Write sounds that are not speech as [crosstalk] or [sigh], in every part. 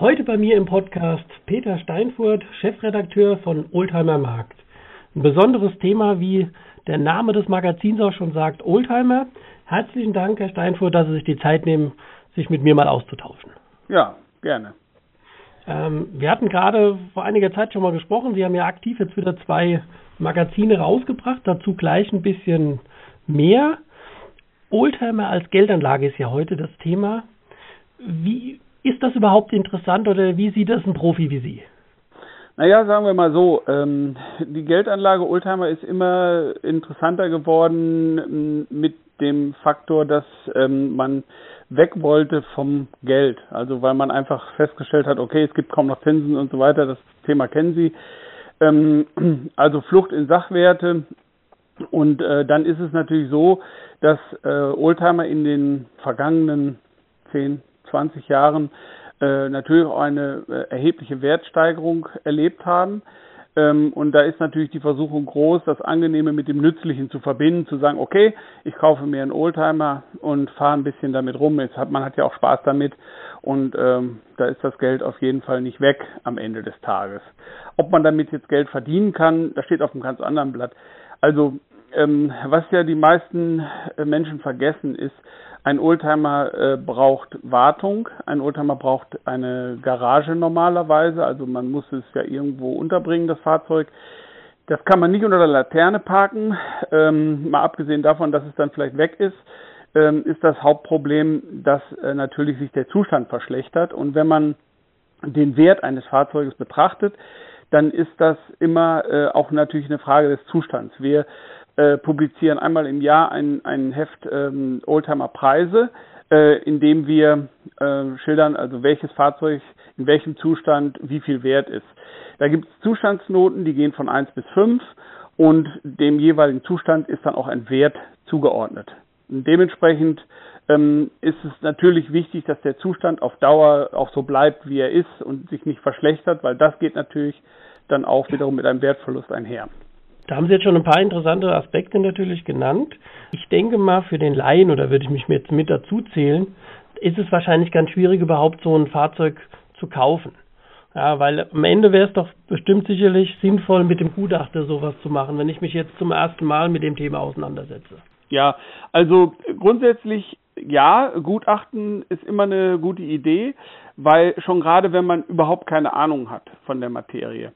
Heute bei mir im Podcast Peter Steinfurt, Chefredakteur von Oldtimer Markt. Ein besonderes Thema, wie der Name des Magazins auch schon sagt, Oldtimer. Herzlichen Dank, Herr Steinfurt, dass Sie sich die Zeit nehmen, sich mit mir mal auszutauschen. Ja, gerne. Ähm, wir hatten gerade vor einiger Zeit schon mal gesprochen. Sie haben ja aktiv jetzt wieder zwei Magazine rausgebracht, dazu gleich ein bisschen mehr. Oldtimer als Geldanlage ist ja heute das Thema. Wie ist das überhaupt interessant oder wie sieht das ein Profi wie Sie? Naja, sagen wir mal so, ähm, die Geldanlage Oldtimer ist immer interessanter geworden mit dem Faktor, dass ähm, man weg wollte vom Geld. Also weil man einfach festgestellt hat, okay, es gibt kaum noch Zinsen und so weiter, das Thema kennen Sie. Ähm, [clears throat] also Flucht in Sachwerte. Und äh, dann ist es natürlich so, dass äh, Oldtimer in den vergangenen 10, 20 Jahren äh, natürlich auch eine äh, erhebliche Wertsteigerung erlebt haben. Ähm, und da ist natürlich die Versuchung groß, das Angenehme mit dem Nützlichen zu verbinden, zu sagen, okay, ich kaufe mir einen Oldtimer und fahre ein bisschen damit rum. Jetzt hat, man hat ja auch Spaß damit und ähm, da ist das Geld auf jeden Fall nicht weg am Ende des Tages. Ob man damit jetzt Geld verdienen kann, das steht auf einem ganz anderen Blatt. Also ähm, was ja die meisten äh, Menschen vergessen ist, ein Oldtimer äh, braucht Wartung, ein Oldtimer braucht eine Garage normalerweise, also man muss es ja irgendwo unterbringen, das Fahrzeug. Das kann man nicht unter der Laterne parken, ähm, mal abgesehen davon, dass es dann vielleicht weg ist, ähm, ist das Hauptproblem, dass äh, natürlich sich der Zustand verschlechtert und wenn man den Wert eines Fahrzeuges betrachtet, dann ist das immer äh, auch natürlich eine Frage des Zustands. Wir äh, publizieren einmal im Jahr ein, ein Heft ähm, Oldtimer Preise, äh, in dem wir äh, schildern, also welches Fahrzeug in welchem Zustand wie viel wert ist. Da gibt es Zustandsnoten, die gehen von 1 bis 5 und dem jeweiligen Zustand ist dann auch ein Wert zugeordnet. Und dementsprechend ähm, ist es natürlich wichtig, dass der Zustand auf Dauer auch so bleibt, wie er ist und sich nicht verschlechtert, weil das geht natürlich dann auch wiederum mit einem Wertverlust einher. Da haben Sie jetzt schon ein paar interessante Aspekte natürlich genannt. Ich denke mal, für den Laien, oder würde ich mich jetzt mit dazu zählen, ist es wahrscheinlich ganz schwierig, überhaupt so ein Fahrzeug zu kaufen. Ja, weil am Ende wäre es doch bestimmt sicherlich sinnvoll, mit dem Gutachter sowas zu machen, wenn ich mich jetzt zum ersten Mal mit dem Thema auseinandersetze. Ja, also grundsätzlich ja, Gutachten ist immer eine gute Idee, weil schon gerade wenn man überhaupt keine Ahnung hat von der Materie.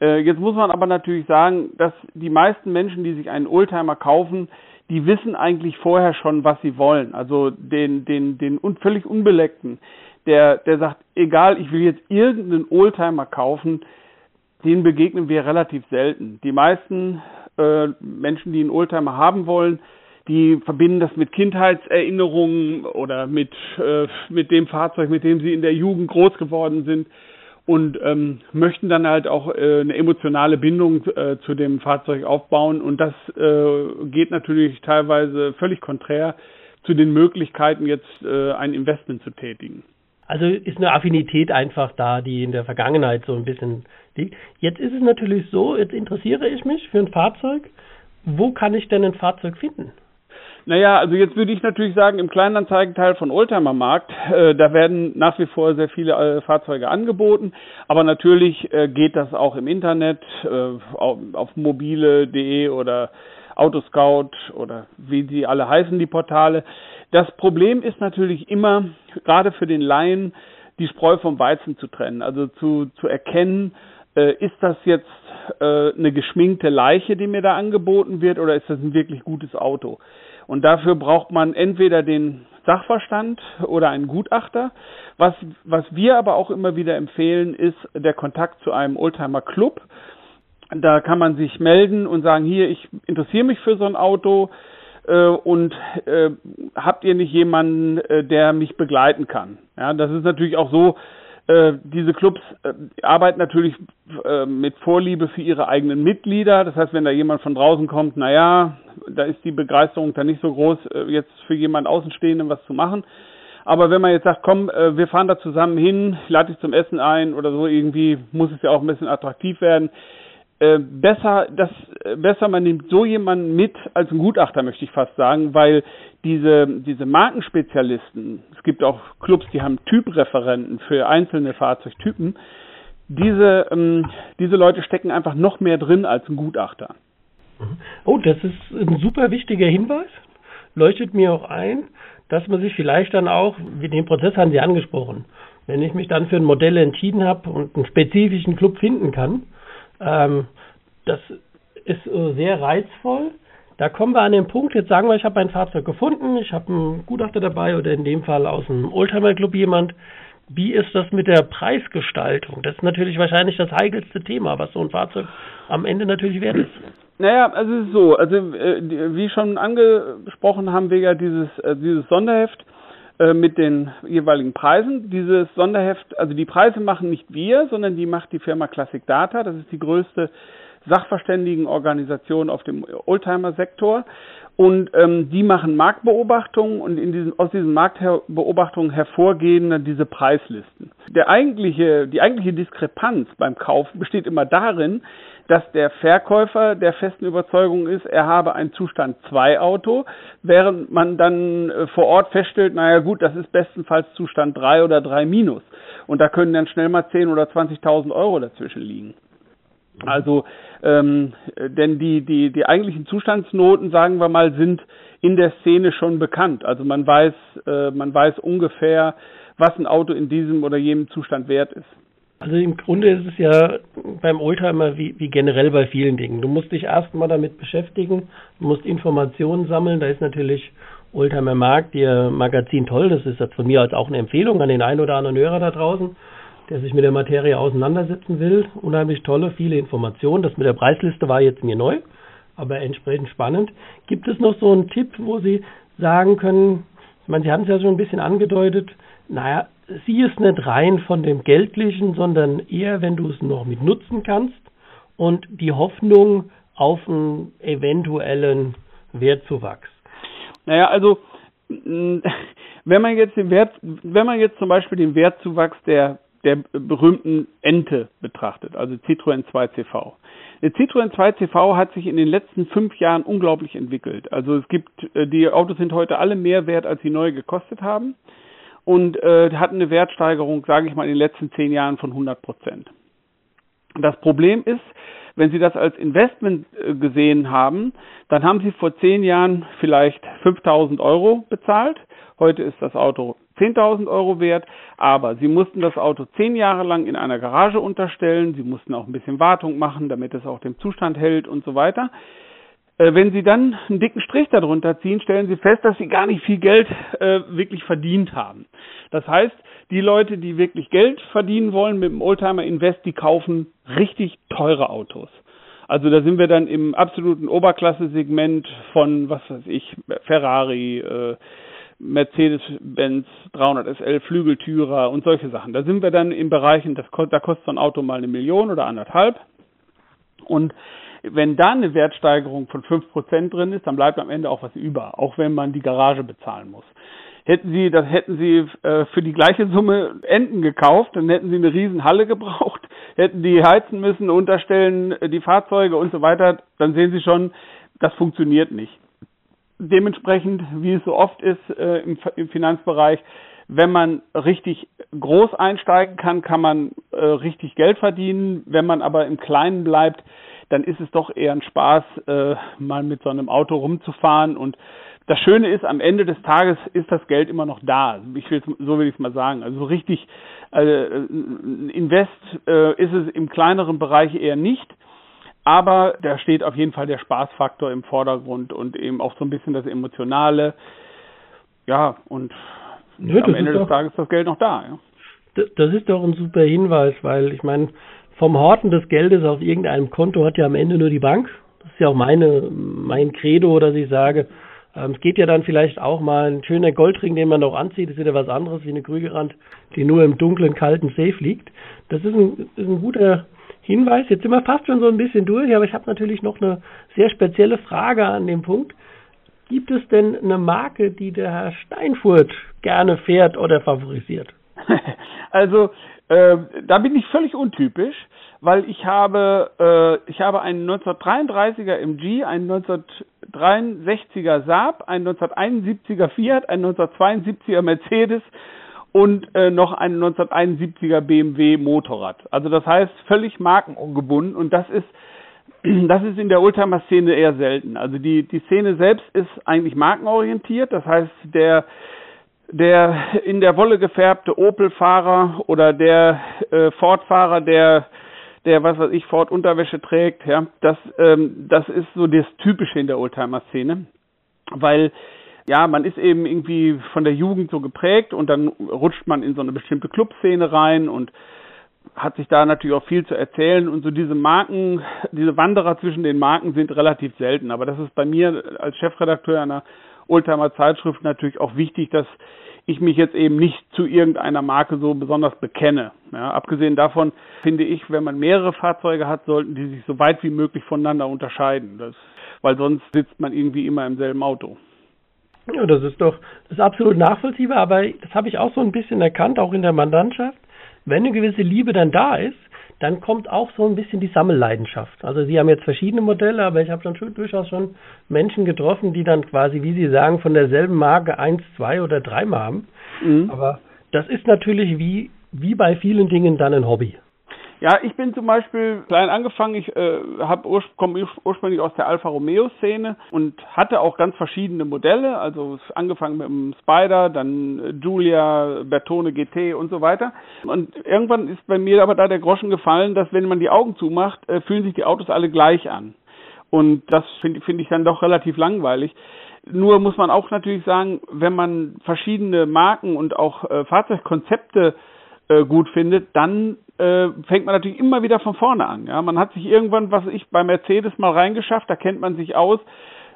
Äh, jetzt muss man aber natürlich sagen, dass die meisten Menschen, die sich einen Oldtimer kaufen, die wissen eigentlich vorher schon, was sie wollen. Also den, den, den un völlig Unbeleckten, der, der sagt, egal, ich will jetzt irgendeinen Oldtimer kaufen, den begegnen wir relativ selten. Die meisten äh, Menschen, die einen Oldtimer haben wollen, die verbinden das mit Kindheitserinnerungen oder mit, äh, mit dem Fahrzeug, mit dem sie in der Jugend groß geworden sind und ähm, möchten dann halt auch äh, eine emotionale Bindung äh, zu dem Fahrzeug aufbauen und das äh, geht natürlich teilweise völlig konträr zu den Möglichkeiten jetzt äh, ein Investment zu tätigen. Also ist eine Affinität einfach da, die in der Vergangenheit so ein bisschen liegt. Jetzt ist es natürlich so, jetzt interessiere ich mich für ein Fahrzeug. Wo kann ich denn ein Fahrzeug finden? Naja, also jetzt würde ich natürlich sagen, im Kleinanzeigenteil von Oldtimer Markt, äh, da werden nach wie vor sehr viele äh, Fahrzeuge angeboten, aber natürlich äh, geht das auch im Internet, äh, auf, auf mobile.de oder Autoscout oder wie sie alle heißen, die Portale. Das Problem ist natürlich immer, gerade für den Laien, die Spreu vom Weizen zu trennen, also zu, zu erkennen, äh, ist das jetzt äh, eine geschminkte Leiche, die mir da angeboten wird, oder ist das ein wirklich gutes Auto? Und dafür braucht man entweder den Sachverstand oder einen Gutachter. Was, was wir aber auch immer wieder empfehlen, ist der Kontakt zu einem Oldtimer Club. Da kann man sich melden und sagen, hier, ich interessiere mich für so ein Auto äh, und äh, habt ihr nicht jemanden, äh, der mich begleiten kann? Ja, das ist natürlich auch so, Äh, diese Clubs äh, arbeiten natürlich äh, mit Vorliebe für ihre eigenen Mitglieder. Das heißt, wenn da jemand von draußen kommt, naja, da ist die Begeisterung dann nicht so groß, äh, jetzt für jemand Außenstehenden was zu machen. Aber wenn man jetzt sagt, komm, äh, wir fahren da zusammen hin, lade dich zum Essen ein oder so, irgendwie muss es ja auch ein bisschen attraktiv werden. Äh, besser, das, äh, besser man nimmt so jemanden mit als ein Gutachter, möchte ich fast sagen, weil diese, diese Markenspezialisten, es gibt auch Clubs, die haben Typreferenten für einzelne Fahrzeugtypen, diese, ähm, diese Leute stecken einfach noch mehr drin als ein Gutachter. Oh, das ist ein super wichtiger Hinweis. Leuchtet mir auch ein dass man sich vielleicht dann auch, wie den Prozess haben Sie angesprochen, wenn ich mich dann für ein Modell entschieden habe und einen spezifischen Club finden kann, ähm, das ist äh, sehr reizvoll. Da kommen wir an den Punkt, jetzt sagen wir, ich habe ein Fahrzeug gefunden, ich habe einen Gutachter dabei oder in dem Fall aus dem Oldtimer Club jemand. Wie ist das mit der Preisgestaltung? Das ist natürlich wahrscheinlich das heikelste Thema, was so ein Fahrzeug am Ende natürlich wert ist. Naja, also es ist so, also äh, wie schon angesprochen haben wir ja dieses, äh, dieses Sonderheft mit den jeweiligen Preisen. Dieses Sonderheft, also die Preise machen nicht wir, sondern die macht die Firma Classic Data. Das ist die größte Sachverständigenorganisation auf dem Oldtimer-Sektor. Und ähm, die machen Marktbeobachtungen und in diesen, aus diesen Marktbeobachtungen hervorgehen dann diese Preislisten. Der eigentliche, die eigentliche Diskrepanz beim Kauf besteht immer darin, dass der Verkäufer der festen Überzeugung ist, er habe ein Zustand 2 Auto, während man dann äh, vor Ort feststellt, naja gut, das ist bestenfalls Zustand 3 oder 3 minus. Und da können dann schnell mal 10 oder 20.000 Euro dazwischen liegen. Also, ähm, denn die, die, die eigentlichen Zustandsnoten, sagen wir mal, sind in der Szene schon bekannt. Also man weiß, äh, man weiß ungefähr, was ein Auto in diesem oder jenem Zustand wert ist. Also im Grunde ist es ja beim Oldtimer wie, wie generell bei vielen Dingen. Du musst dich erstmal damit beschäftigen, du musst Informationen sammeln. Da ist natürlich Oldtimer Markt, ihr Magazin toll. Das ist von mir als auch eine Empfehlung an den einen oder anderen Hörer da draußen der sich mit der Materie auseinandersetzen will. Unheimlich tolle, viele Informationen. Das mit der Preisliste war jetzt mir neu, aber entsprechend spannend. Gibt es noch so einen Tipp, wo Sie sagen können, ich meine, Sie haben es ja schon ein bisschen angedeutet, naja, sieh es nicht rein von dem Geldlichen, sondern eher, wenn du es noch mit nutzen kannst und die Hoffnung auf einen eventuellen Wertzuwachs. Naja, also [laughs] wenn man jetzt den Wert, wenn man jetzt zum Beispiel den Wertzuwachs der der berühmten Ente betrachtet, also Citroën 2CV. Der Citroën 2CV hat sich in den letzten fünf Jahren unglaublich entwickelt. Also es gibt, äh, die Autos sind heute alle mehr wert, als sie neu gekostet haben und äh, hatten eine Wertsteigerung, sage ich mal, in den letzten zehn Jahren von 100 Prozent. Das Problem ist, wenn Sie das als Investment äh, gesehen haben, dann haben Sie vor zehn Jahren vielleicht 5000 Euro bezahlt. Heute ist das Auto 10.000 Euro wert, aber sie mussten das Auto zehn Jahre lang in einer Garage unterstellen, sie mussten auch ein bisschen Wartung machen, damit es auch dem Zustand hält und so weiter. Äh, wenn Sie dann einen dicken Strich darunter ziehen, stellen Sie fest, dass Sie gar nicht viel Geld äh, wirklich verdient haben. Das heißt, die Leute, die wirklich Geld verdienen wollen mit dem Oldtimer Invest, die kaufen richtig teure Autos. Also da sind wir dann im absoluten Oberklasse-Segment von, was weiß ich, Ferrari, äh, Mercedes-Benz 300 SL Flügeltürer und solche Sachen. Da sind wir dann in Bereichen, das, da kostet so ein Auto mal eine Million oder anderthalb. Und wenn da eine Wertsteigerung von 5% drin ist, dann bleibt am Ende auch was über, auch wenn man die Garage bezahlen muss. Hätten Sie, das hätten Sie äh, für die gleiche Summe Enten gekauft, dann hätten Sie eine riesen Halle gebraucht, hätten die heizen müssen, unterstellen, äh, die Fahrzeuge und so weiter, dann sehen Sie schon, das funktioniert nicht dementsprechend, wie es so oft ist äh, im, im, Finanzbereich, wenn man richtig groß einsteigen kann, kann man äh, richtig Geld verdienen. Wenn man aber im Kleinen bleibt, dann ist es doch eher ein Spaß, äh, mal mit so einem Auto rumzufahren. Und das Schöne ist, am Ende des Tages ist das Geld immer noch da. Ich will, so will ich es mal sagen. Also richtig äh, Invest äh, ist es im kleineren Bereich eher nicht. Aber da steht auf jeden Fall der Spaßfaktor im Vordergrund und eben auch so ein bisschen das Emotionale. Ja, und ja, am Ende des Tages ist das Geld noch da. Ja. Das ist doch ein super Hinweis, weil ich meine, vom Horten des Geldes auf irgendeinem Konto hat ja am Ende nur die Bank. Das ist ja auch meine, mein Credo, dass ich sage, Ähm, es geht ja dann vielleicht auch mal ein schöner Goldring, den man noch anzieht, das ist wieder was anderes wie eine Krügerrand, die nur im dunklen, kalten Safe liegt. Das ist ein, ist ein guter Hinweis. Jetzt sind wir fast schon so ein bisschen durch, aber ich habe natürlich noch eine sehr spezielle Frage an dem Punkt. Gibt es denn eine Marke, die der Herr Steinfurt gerne fährt oder favorisiert? [laughs] Also äh, da bin ich völlig untypisch, weil ich habe äh, ich habe einen 1933er MG, einen 1963er Saab, einen 1971er Fiat, einen 1972er Mercedes und äh, noch einen 1971er BMW Motorrad. Also das heißt völlig markenungebunden und das ist [clears throat] das ist in der Oldtimer-Szene eher selten. Also die, die Szene selbst ist eigentlich markenorientiert. Das heißt, der der in der Wolle gefärbte Opel-Fahrer oder der äh, Ford-Fahrer, der der was weiß ich Ford Unterwäsche trägt, ja, das ähm, das ist so das Typische in der Oldtimer-Szene, weil ja, man ist eben irgendwie von der Jugend so geprägt und dann rutscht man in so eine bestimmte Clubszene rein und hat sich da natürlich auch viel zu erzählen und so diese Marken, diese Wanderer zwischen den Marken sind relativ selten, aber das ist bei mir als Chefredakteur einer Oldtimer Zeitschrift natürlich auch wichtig, dass ich mich jetzt eben nicht zu irgendeiner Marke so besonders bekenne. Ja, abgesehen davon finde ich, wenn man mehrere Fahrzeuge hat, sollten die sich so weit wie möglich voneinander unterscheiden, das, weil sonst sitzt man irgendwie immer im selben Auto. Ja, das ist doch das ist absolut nachvollziehbar, aber das habe ich auch so ein bisschen erkannt, auch in der Mandantschaft. Wenn eine gewisse Liebe dann da ist, dann kommt auch so ein bisschen die Sammelleidenschaft. Also Sie haben jetzt verschiedene Modelle, aber ich habe dann schon, durchaus schon Menschen getroffen, die dann quasi, wie Sie sagen, von derselben Marke eins, zwei oder dreimal haben. Mhm. Aber das ist natürlich wie, wie bei vielen Dingen dann ein Hobby. Ja, ich bin zum Beispiel klein angefangen. Ich äh, hab ur komme ursprünglich aus der Alfa Romeo Szene und hatte auch ganz verschiedene Modelle. Also angefangen mit dem Spider, dann Giulia, Bertone GT und so weiter. Und irgendwann ist bei mir aber da der Groschen gefallen, dass wenn man die Augen zumacht, äh, fühlen sich die Autos alle gleich an. Und das finde find ich dann doch relativ langweilig. Nur muss man auch natürlich sagen, wenn man verschiedene Marken und auch äh, Fahrzeugkonzepte äh, gut findet, dann äh, fängt man natürlich immer wieder von vorne an. Ja, man hat sich irgendwann, was ich bei Mercedes mal reingeschafft, da kennt man sich aus.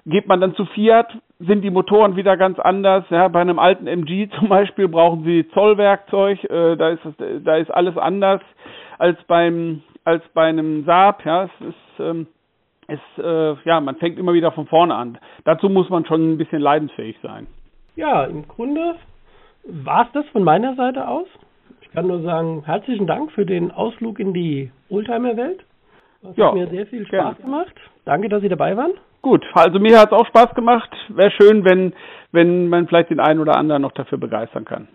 Geht man dann zu Fiat, sind die Motoren wieder ganz anders. Ja, bei einem alten MG [laughs] zum Beispiel brauchen sie Zollwerkzeug, äh, da ist da ist alles anders als beim als bei einem Saab. Ja, es ist ähm, es, äh, ja, man fängt immer wieder von vorne an. Dazu muss man schon ein bisschen leidensfähig sein. Ja, im Grunde war es das von meiner Seite aus kann nur sagen, herzlichen Dank für den Ausflug in die Oldtimer-Welt. Das ja, hat mir sehr viel Spaß gerne. gemacht. Danke, dass Sie dabei waren. Gut, also mir hat es auch Spaß gemacht. Wäre schön, wenn, wenn man vielleicht den einen oder anderen noch dafür begeistern kann.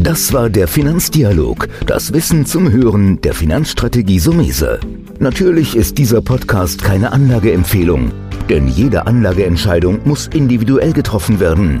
Das war der Finanzdialog, das Wissen zum Hören der Finanzstrategie Sumese. Natürlich ist dieser Podcast keine Anlageempfehlung, denn jede Anlageentscheidung muss individuell getroffen werden.